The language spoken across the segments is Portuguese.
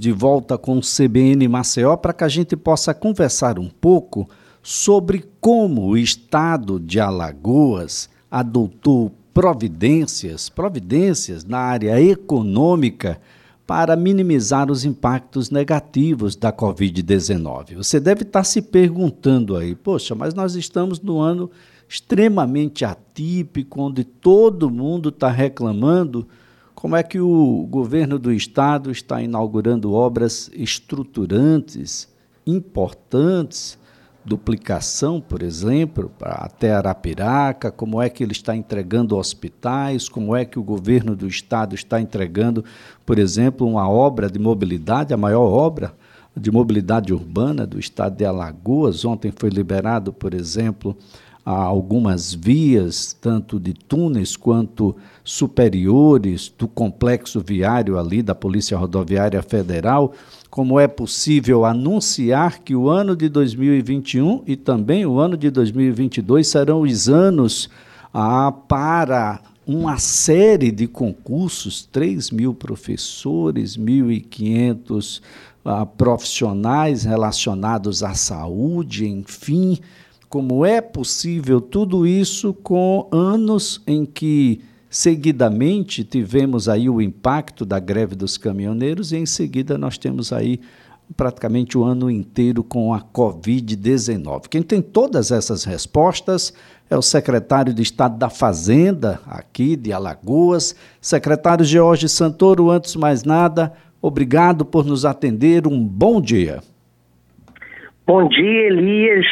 de volta com o CBN Maceió para que a gente possa conversar um pouco sobre como o estado de Alagoas adotou providências, providências na área econômica para minimizar os impactos negativos da Covid-19. Você deve estar se perguntando aí, poxa, mas nós estamos no ano extremamente atípico, onde todo mundo está reclamando como é que o governo do estado está inaugurando obras estruturantes, importantes, duplicação, por exemplo, até Arapiraca, como é que ele está entregando hospitais, como é que o governo do estado está entregando, por exemplo, uma obra de mobilidade, a maior obra de mobilidade urbana do estado de Alagoas. Ontem foi liberado, por exemplo, algumas vias, tanto de túneis quanto superiores do complexo viário ali da Polícia Rodoviária Federal, como é possível anunciar que o ano de 2021 e também o ano de 2022 serão os anos ah, para uma série de concursos, 3 mil professores, 1.500 ah, profissionais relacionados à saúde, enfim, como é possível tudo isso com anos em que seguidamente tivemos aí o impacto da greve dos caminhoneiros e em seguida nós temos aí praticamente o ano inteiro com a Covid-19. Quem tem todas essas respostas é o secretário de Estado da Fazenda, aqui de Alagoas, secretário George Santoro. Antes de mais nada, obrigado por nos atender. Um bom dia. Bom dia, Elias.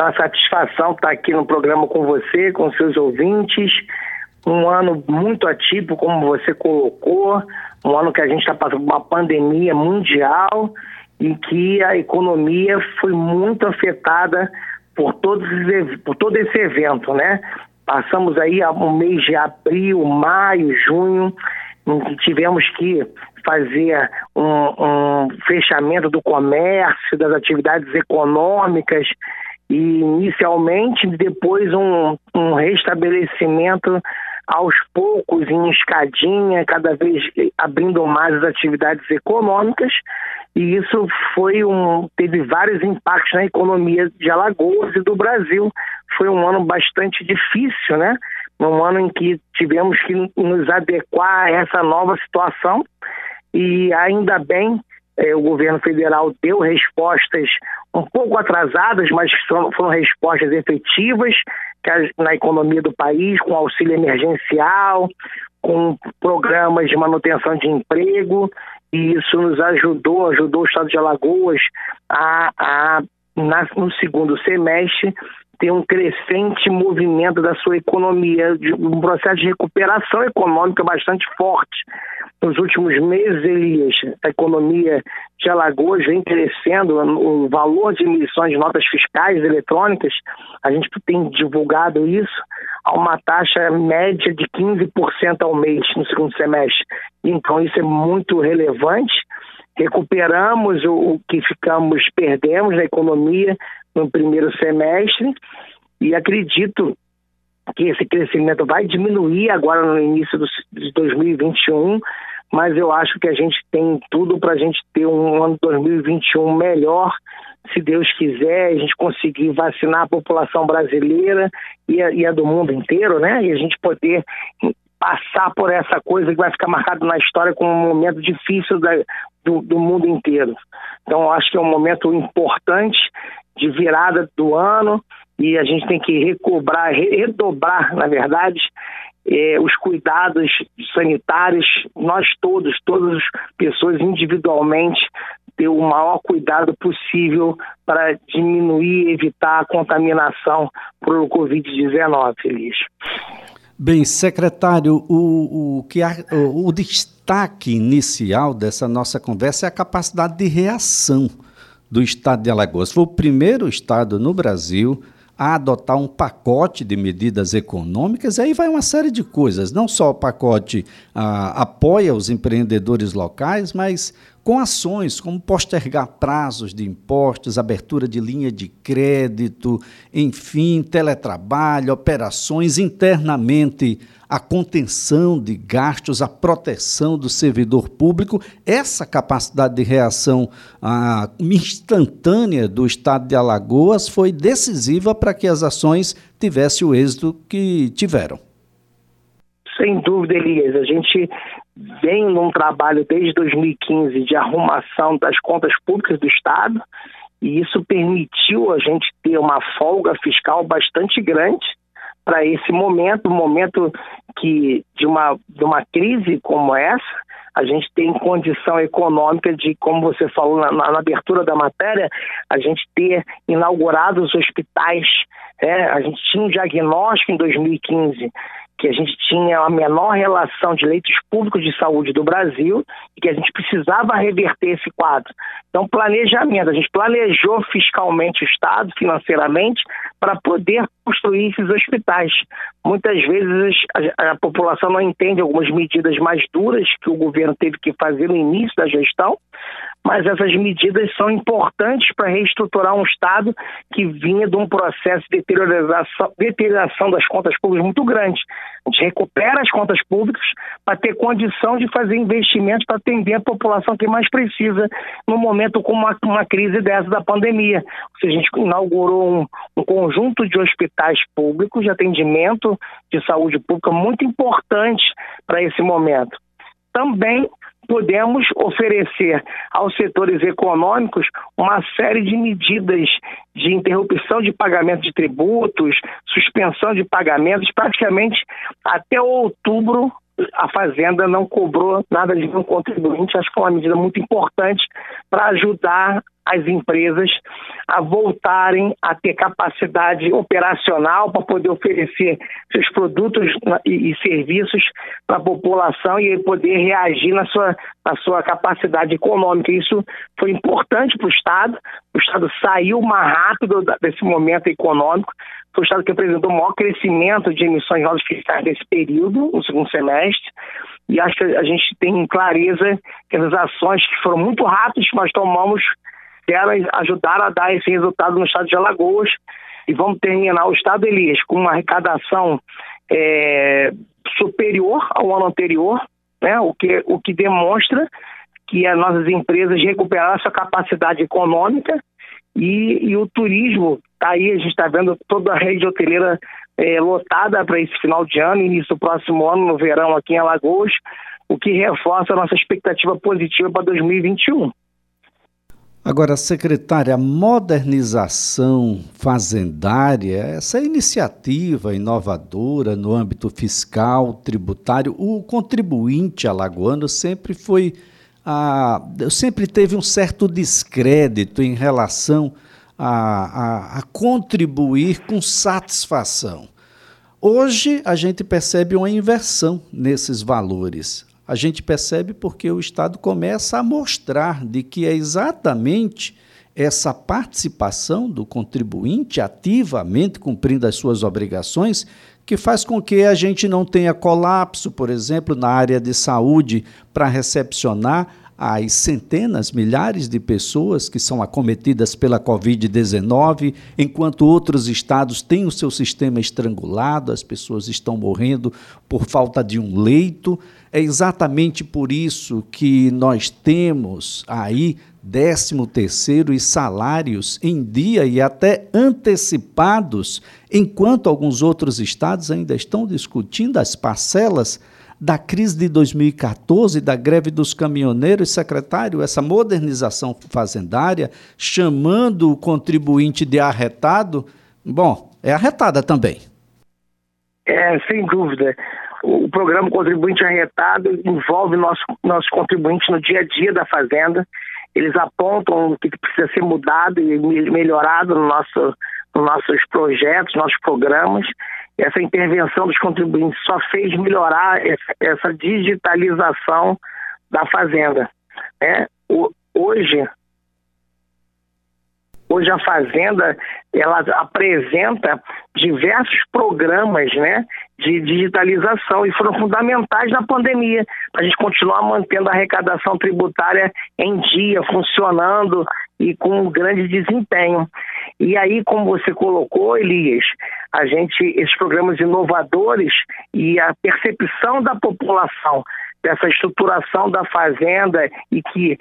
É uma satisfação estar aqui no programa com você, com seus ouvintes. Um ano muito atípico, como você colocou, um ano que a gente está passando uma pandemia mundial em que a economia foi muito afetada por, todos, por todo esse evento, né? Passamos aí um mês de abril, maio, junho, em que tivemos que fazer um, um fechamento do comércio, das atividades econômicas, e inicialmente depois um, um restabelecimento aos poucos em escadinha, cada vez abrindo mais as atividades econômicas, e isso foi um teve vários impactos na economia de Alagoas e do Brasil. Foi um ano bastante difícil, né? Um ano em que tivemos que nos adequar a essa nova situação e ainda bem é, o governo federal deu respostas um pouco atrasadas, mas foram, foram respostas efetivas na economia do país, com auxílio emergencial, com programas de manutenção de emprego, e isso nos ajudou, ajudou o Estado de Alagoas a, a na, no segundo semestre, ter um crescente movimento da sua economia, um processo de recuperação econômica bastante forte. Nos últimos meses, Elias, a economia de Alagoas vem crescendo, o valor de emissões de notas fiscais eletrônicas, a gente tem divulgado isso, a uma taxa média de 15% ao mês no segundo semestre. Então, isso é muito relevante recuperamos o, que ficamos, perdemos na economia no primeiro semestre e acredito que esse crescimento vai diminuir agora no início de 2021, mas eu acho que a gente tem tudo para a gente ter um ano 2021 melhor, se Deus quiser, a gente conseguir vacinar a população brasileira e a, e a do mundo inteiro, né? E a gente poder passar por essa coisa que vai ficar marcado na história como um momento difícil da, do, do mundo inteiro. Então, acho que é um momento importante de virada do ano e a gente tem que recobrar, redobrar, na verdade, eh, os cuidados sanitários, nós todos, todas as pessoas individualmente, ter o maior cuidado possível para diminuir e evitar a contaminação por Covid-19, Feliz. Bem, secretário, o, o, que o, o destaque inicial dessa nossa conversa é a capacidade de reação do estado de Alagoas. Foi o primeiro estado no Brasil a adotar um pacote de medidas econômicas, aí vai uma série de coisas. Não só o pacote ah, apoia os empreendedores locais, mas com ações como postergar prazos de impostos, abertura de linha de crédito, enfim, teletrabalho, operações internamente, a contenção de gastos, a proteção do servidor público. Essa capacidade de reação ah, instantânea do Estado de Alagoas foi decisiva para que as ações tivessem o êxito que tiveram. Sem dúvida, Elias. A gente vem num trabalho desde 2015 de arrumação das contas públicas do Estado e isso permitiu a gente ter uma folga fiscal bastante grande para esse momento, um momento que de uma, de uma crise como essa, a gente tem condição econômica de, como você falou na, na, abertura da matéria, a gente ter inaugurado os hospitais. É, a gente tinha um diagnóstico em 2015 que a gente tinha a menor relação de leitos públicos de saúde do Brasil e que a gente precisava reverter esse quadro. Então, planejamento, a gente planejou fiscalmente o Estado, financeiramente, para poder construir esses hospitais. Muitas vezes a, a, população não entende algumas medidas mais duras que o governo teve que fazer no início da gestão, mas essas medidas são importantes para reestruturar um Estado que vinha de um processo de deterioração, deterioração das contas públicas muito grande. A gente recupera as contas públicas para ter condição de fazer investimentos para atender a população que mais precisa no momento como uma, uma crise dessa da pandemia. Ou seja, a gente inaugurou um, um conjunto de hospitais públicos de atendimento de saúde pública muito importante para esse momento. Também pudemos oferecer aos setores econômicos uma série de medidas de interrupção de pagamento de tributos, suspensão de pagamentos, praticamente até outubro a Fazenda não cobrou nada de um contribuinte. Acho que é uma medida muito importante para ajudar as empresas a voltarem a ter capacidade operacional para poder oferecer seus produtos e, serviços para a população e poder reagir na sua, na sua capacidade econômica. Isso foi importante para o Estado. O Estado saiu mais rápido desse momento econômico. Foi o Estado que apresentou o maior crescimento de emissões de notas fiscais nesse período, no segundo semestre. E acho que a gente tem clareza que essas ações que foram muito rápidas, nós tomamos elas ajudaram a dar esse resultado no estado de Alagoas e vamos terminar o estado Elias com uma arrecadação é, superior ao ano anterior, né? o, que, o que demonstra que as nossas empresas recuperaram sua capacidade econômica e, e o turismo está aí, a gente está vendo toda a rede hoteleira é, lotada para esse final de ano, início do próximo ano, no verão aqui em Alagoas, o que reforça a nossa expectativa positiva para 2021. Agora, secretária, a modernização fazendária, essa iniciativa inovadora no âmbito fiscal, tributário, o contribuinte alagoano sempre foi, a, sempre teve um certo descrédito em relação a, a, a contribuir com satisfação. Hoje a gente percebe uma inversão nesses valores a gente percebe porque o Estado começa a mostrar de que é exatamente essa participação do contribuinte ativamente cumprindo as suas obrigações que faz com que a gente não tenha colapso, por exemplo, na área de saúde para recepcionar as centenas, milhares de pessoas que são acometidas pela Covid-19, enquanto outros estados têm o seu sistema estrangulado, as pessoas estão morrendo por falta de um leito. É exatamente por isso que nós temos aí décimo terceiro e salários em dia e até antecipados, enquanto alguns outros estados ainda estão discutindo as parcelas da crise de 2014, da greve dos caminhoneiros, secretário, essa modernização fazendária, chamando o contribuinte de arretado, bom, é arretada também. É, sem dúvida. O programa Contribuinte Arretado envolve nossos nosso contribuintes no dia a dia da fazenda. Eles apontam o que precisa ser mudado e melhorado no nosso, nos nossos projetos, nossos programas essa intervenção dos contribuintes só fez melhorar essa, digitalização da fazenda. Né? Hoje, hoje a fazenda ela apresenta diversos programas, né, de digitalização e foram fundamentais na pandemia para a gente continuar mantendo a arrecadação tributária em dia, funcionando e com um grande desempenho. E aí, como você colocou, Elias, a gente, esses programas inovadores e a percepção da população dessa estruturação da fazenda e que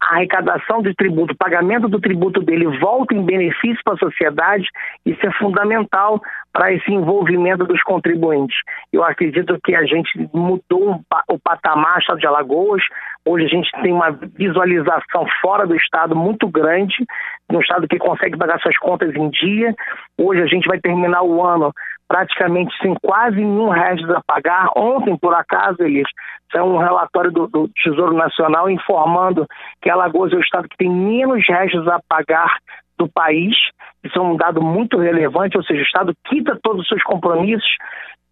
a arrecadação do tributo, o pagamento do tributo dele volta em benefício para a sociedade, isso é fundamental para esse envolvimento dos contribuintes. Eu acredito que a gente mudou o patamar de Alagoas, hoje a gente tem uma visualização fora do Estado muito grande, um Estado que consegue pagar suas contas em dia. Hoje a gente vai terminar o ano praticamente sem quase nenhum resto a pagar. Ontem, por acaso, eles são um relatório do, do, Tesouro Nacional informando que Alagoas é o estado que tem menos restos a pagar do país. Isso é um dado muito relevante, ou seja, o estado quita todos os seus compromissos,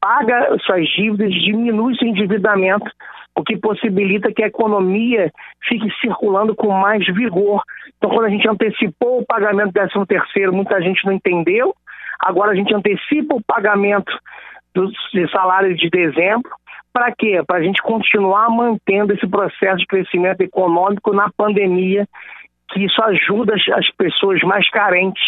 paga suas dívidas, diminui seu endividamento, o que possibilita que a economia fique circulando com mais vigor. Então, quando a gente antecipou o pagamento do 13 terceiro, muita gente não entendeu, Agora a gente antecipa o pagamento do salário de dezembro. Para quê? Para a gente continuar mantendo esse processo de crescimento econômico na pandemia, que isso ajuda as pessoas mais carentes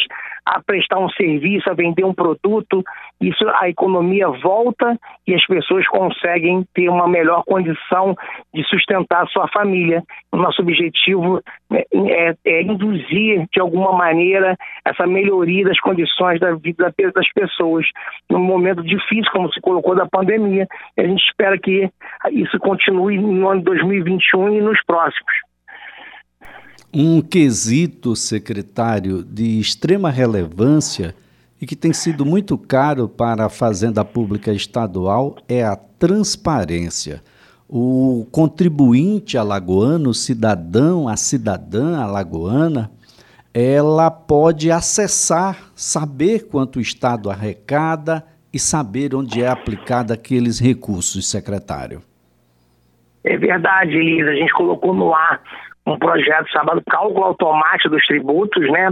a prestar um serviço, a vender um produto, isso a economia volta e as pessoas conseguem ter uma melhor condição de sustentar a sua família. O nosso objetivo é, é, é induzir de alguma maneira essa melhoria das condições da vida das pessoas num momento difícil, como se colocou da pandemia. A gente espera que isso continue no ano de 2021 e nos próximos um quesito, secretário, de extrema relevância e que tem sido muito caro para a Fazenda Pública Estadual é a transparência. O contribuinte alagoano, o cidadão, a cidadã alagoana, ela pode acessar, saber quanto o Estado arrecada e saber onde é aplicado aqueles recursos, secretário. É verdade, Elisa. A gente colocou no ar um projeto chamado Cálculo Automático dos Tributos, né?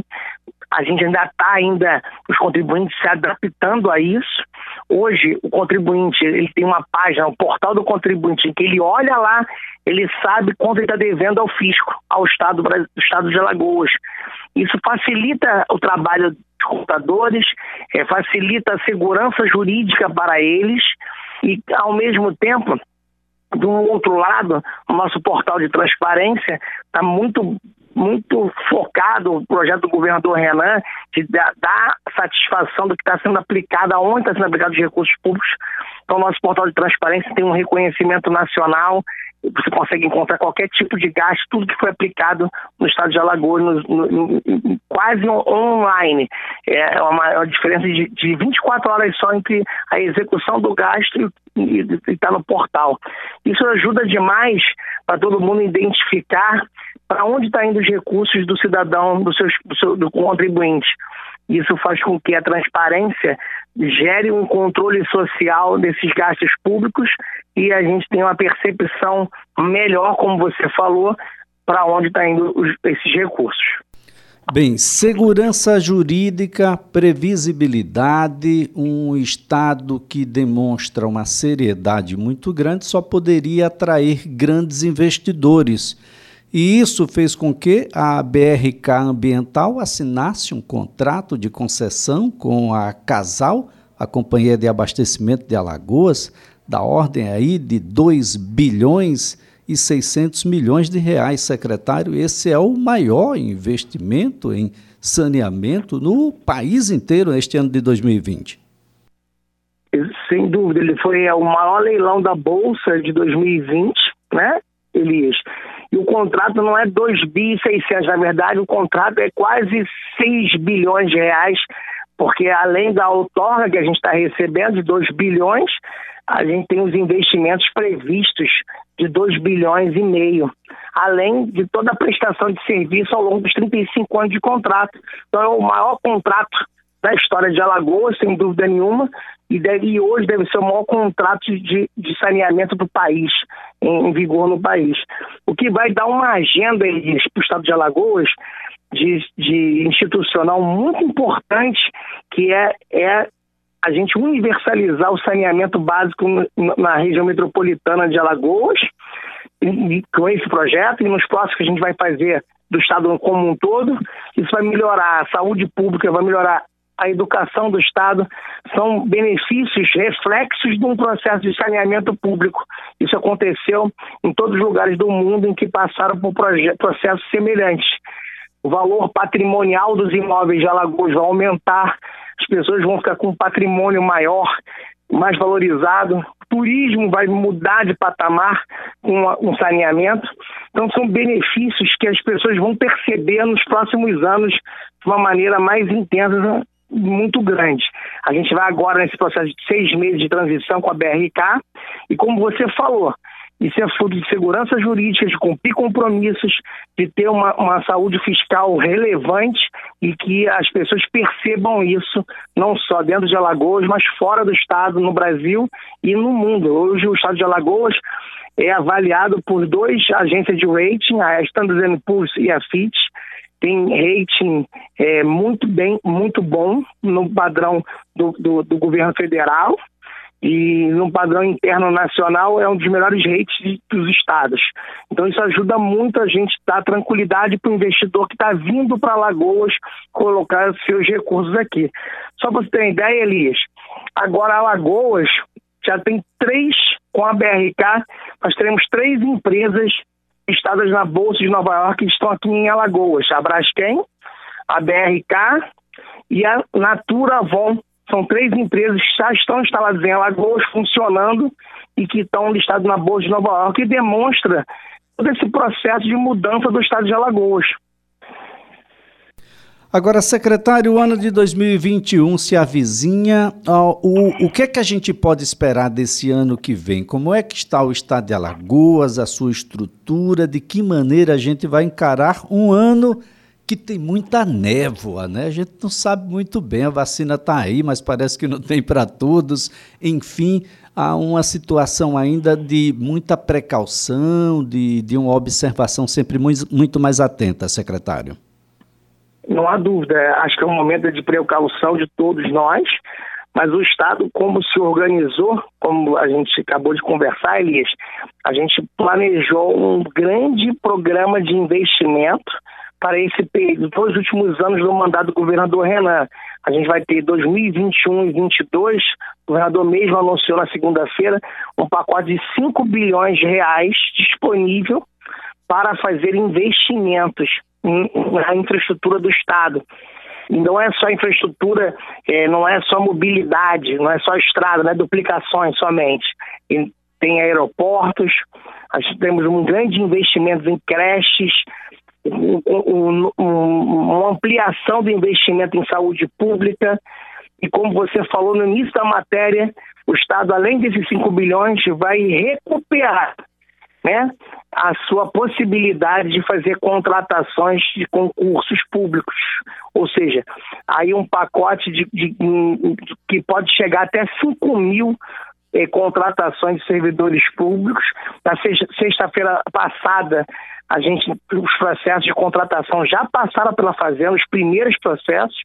A gente ainda está ainda os contribuintes se adaptando a isso. Hoje o contribuinte ele tem uma página, o um portal do contribuinte, em que ele olha lá, ele sabe quanto ele está devendo ao fisco, ao estado do estado de Alagoas. Isso facilita o trabalho dos contadores, é, facilita a segurança jurídica para eles e ao mesmo tempo do outro lado, o nosso portal de transparência está muito muito focado o projeto do governador Renan de dar, satisfação do que está sendo aplicado, aonde está sendo aplicado os recursos públicos. Então, nosso portal de transparência tem um reconhecimento nacional, você consegue encontrar qualquer tipo de gasto, tudo que foi aplicado no estado de Alagoas, no, no, quase online. É uma, uma diferença de, de 24 horas só entre a execução do gasto e está no portal. Isso ajuda demais para todo mundo identificar para onde está indo os recursos do cidadão, do, seu, do, seu, do contribuinte. Isso faz com que a transparência gere um controle social desses gastos públicos e a gente tenha uma percepção melhor, como você falou, para onde estão tá indo os, esses recursos. Bem, segurança jurídica, previsibilidade, um Estado que demonstra uma seriedade muito grande só poderia atrair grandes investidores e isso fez com que a BRK Ambiental assinasse um contrato de concessão com a Casal, a Companhia de Abastecimento de Alagoas, da ordem aí de 2 bilhões e 600 milhões de reais, secretário. Esse é o maior investimento em saneamento no país inteiro neste ano de 2020. Sem dúvida, ele foi o maior leilão da Bolsa de 2020, né, Elias? E o contrato não é 2 bi 600, na verdade o contrato é quase 6 bilhões de reais, porque além da outorga que a gente está recebendo de 2 bilhões, a gente tem os investimentos previstos de 2 bilhões e meio, além de toda a prestação de serviço ao longo dos 35 anos de contrato. Então é o maior contrato da história de Alagoas, sem dúvida nenhuma, e, deve, e hoje deve ser o maior contrato de, de saneamento do país, em, em, vigor no país. O que vai dar uma agenda para o estado de Alagoas de, de, institucional muito importante, que é, é a gente universalizar o saneamento básico na região metropolitana de Alagoas, com esse projeto, e nos próximos que a gente vai fazer do Estado como um todo, isso vai melhorar a saúde pública, vai melhorar a educação do Estado, são benefícios, reflexos de um processo de saneamento público. Isso aconteceu em todos os lugares do mundo em que passaram por processos semelhantes. O valor patrimonial dos imóveis de Alagoas vai aumentar, as pessoas vão ficar com um patrimônio maior, mais valorizado, o turismo vai mudar de patamar com um saneamento. Então, são benefícios que as pessoas vão perceber nos próximos anos de uma maneira mais intensa, muito grande. A gente vai agora nesse processo de seis meses de transição com a BRK, e como você falou, isso é fruto de segurança jurídica, de cumprir compromissos, de ter uma, uma saúde fiscal relevante e que as pessoas percebam isso, não só dentro de Alagoas, mas fora do Estado, no Brasil e no mundo. Hoje, o Estado de Alagoas é avaliado por duas agências de rating, a Standard Poor's e a Fitch, tem rating é, muito bem, muito bom no padrão do, do, do governo federal e no padrão interno nacional é um dos melhores rates dos estados. Então isso ajuda muito a gente dar tranquilidade para o investidor que está vindo para Lagoas colocar seus recursos aqui. Só para você ter uma ideia, Elias, agora Alagoas já tem três, com a BRK, nós teremos três empresas listadas na Bolsa de Nova York estão aqui em Alagoas, a Braskem, a BRK e a Natura Von, são três empresas que já estão instaladas em Alagoas, funcionando e que estão listadas na Bolsa de Nova York, e demonstra todo esse processo de mudança do estado de Alagoas. Agora, secretário, o ano de 2021 se avizinha. O, o que é que a gente pode esperar desse ano que vem? Como é que está o estado de Alagoas, a sua estrutura? De que maneira a gente vai encarar um ano que tem muita névoa, né? A gente não sabe muito bem, a vacina está aí, mas parece que não tem para todos. Enfim, há uma situação ainda de muita precaução, de, de uma observação sempre muito, muito mais atenta, secretário. Não há dúvida, acho que é um momento de precaução de todos nós, mas o Estado, como se organizou, como a gente acabou de conversar, Elias, a gente planejou um grande programa de investimento para esse período, dois últimos anos do mandato do governador Renan. A gente vai ter 2021 e 2022, o governador mesmo anunciou na segunda-feira um pacote de 5 bilhões de reais disponível para fazer investimentos na infraestrutura do Estado. E não é só infraestrutura, é, não é só mobilidade, não é só estrada, não é duplicações somente. Tem aeroportos, temos um grande investimento em creches, um, um, uma ampliação do investimento em saúde pública. E como você falou no início da matéria, o Estado, além desses 5 bilhões, vai recuperar né, a sua possibilidade de fazer contratações de concursos públicos. Ou seja, aí um pacote de, de, de que pode chegar até 5 mil eh, contratações de servidores públicos. Na sexta-feira passada, a gente, os processos de contratação já passaram pela Fazenda, os primeiros processos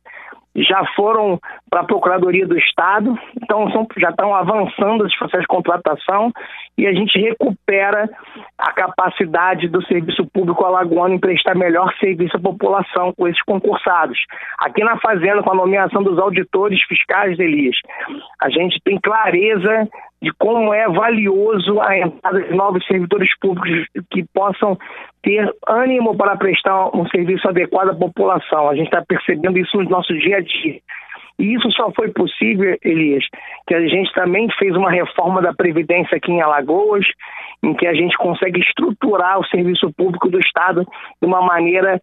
já foram para a Procuradoria do Estado, então são, já estão avançando os processos de contratação e a gente recupera a capacidade do serviço público alagoano em prestar melhor serviço à população com esses concursados. Aqui na Fazenda, com a nomeação dos auditores fiscais, Elias, a gente tem clareza de como é valioso a entrada de novos servidores públicos que possam ter ânimo para prestar um serviço adequado à população. A gente está percebendo isso no nosso dia a dia. E isso só foi possível, Elias, que a gente também fez uma reforma da Previdência aqui em Alagoas, em que a gente consegue estruturar o serviço público do Estado de uma maneira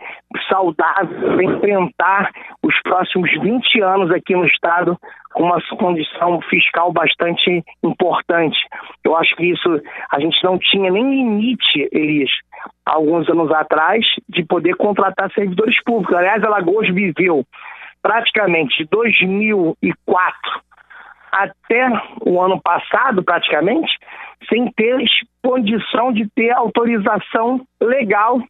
saudável para enfrentar os próximos 20 anos aqui no Estado com uma condição fiscal bastante importante. Eu acho que isso a gente não tinha nem limite, Elias, alguns anos atrás, de poder contratar servidores públicos. Aliás, Alagoas viveu praticamente de 2004 até o ano passado, praticamente, sem ter condição de ter autorização legal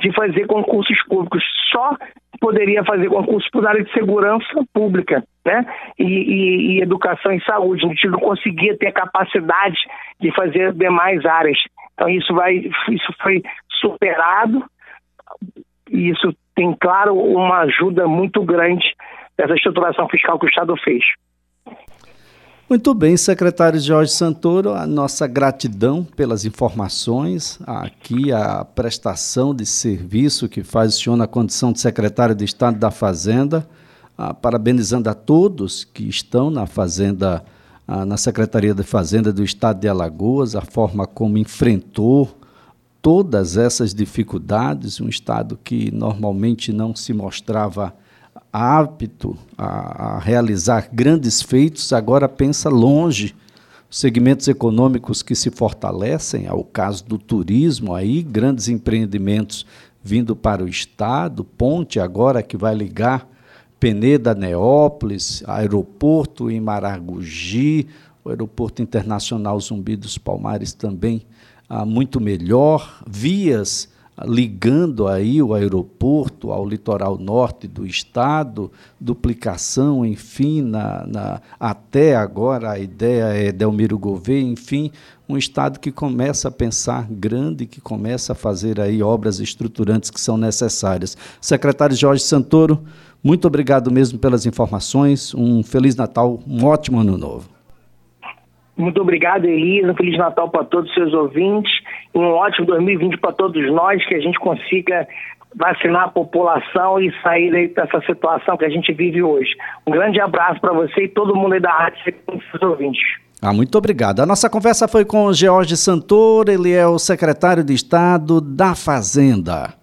de fazer concursos públicos. Só poderia fazer concurso para a área de segurança pública, né? E, e, e, educação e saúde. A gente não conseguia ter capacidade de fazer demais áreas. Então isso vai, isso foi superado isso tem, claro, uma ajuda muito grande dessa estruturação fiscal que o Estado fez. Muito bem, secretário Jorge Santoro, a nossa gratidão pelas informações, aqui a prestação de serviço que faz o senhor na condição de secretário de Estado da Fazenda, ah, parabenizando a todos que estão na Fazenda, ah, na Secretaria de Fazenda do Estado de Alagoas, a forma como enfrentou todas essas dificuldades, um Estado que normalmente não se mostrava apto a, a realizar grandes feitos, agora pensa longe. Segmentos econômicos que se fortalecem, ao caso do turismo, aí grandes empreendimentos vindo para o estado, ponte agora que vai ligar Peneda, Neópolis, aeroporto em Maragogi, o aeroporto internacional Zumbi dos Palmares também ah, muito melhor, vias ligando aí o aeroporto ao litoral norte do estado, duplicação, enfim, na, na, até agora a ideia é Delmiro Gouveia, enfim, um estado que começa a pensar grande, que começa a fazer aí obras estruturantes que são necessárias. Secretário Jorge Santoro, muito obrigado mesmo pelas informações, um Feliz Natal, um ótimo ano novo. Muito obrigado, Elisa. Um Feliz Natal para todos os seus ouvintes. E um ótimo 2020 para todos nós, que a gente consiga vacinar a população e sair dessa situação que a gente vive hoje. Um grande abraço para você e todo mundo aí da rádio seus ouvintes. Ah, muito obrigado. A nossa conversa foi com o George Santoro, ele é o secretário de Estado da Fazenda.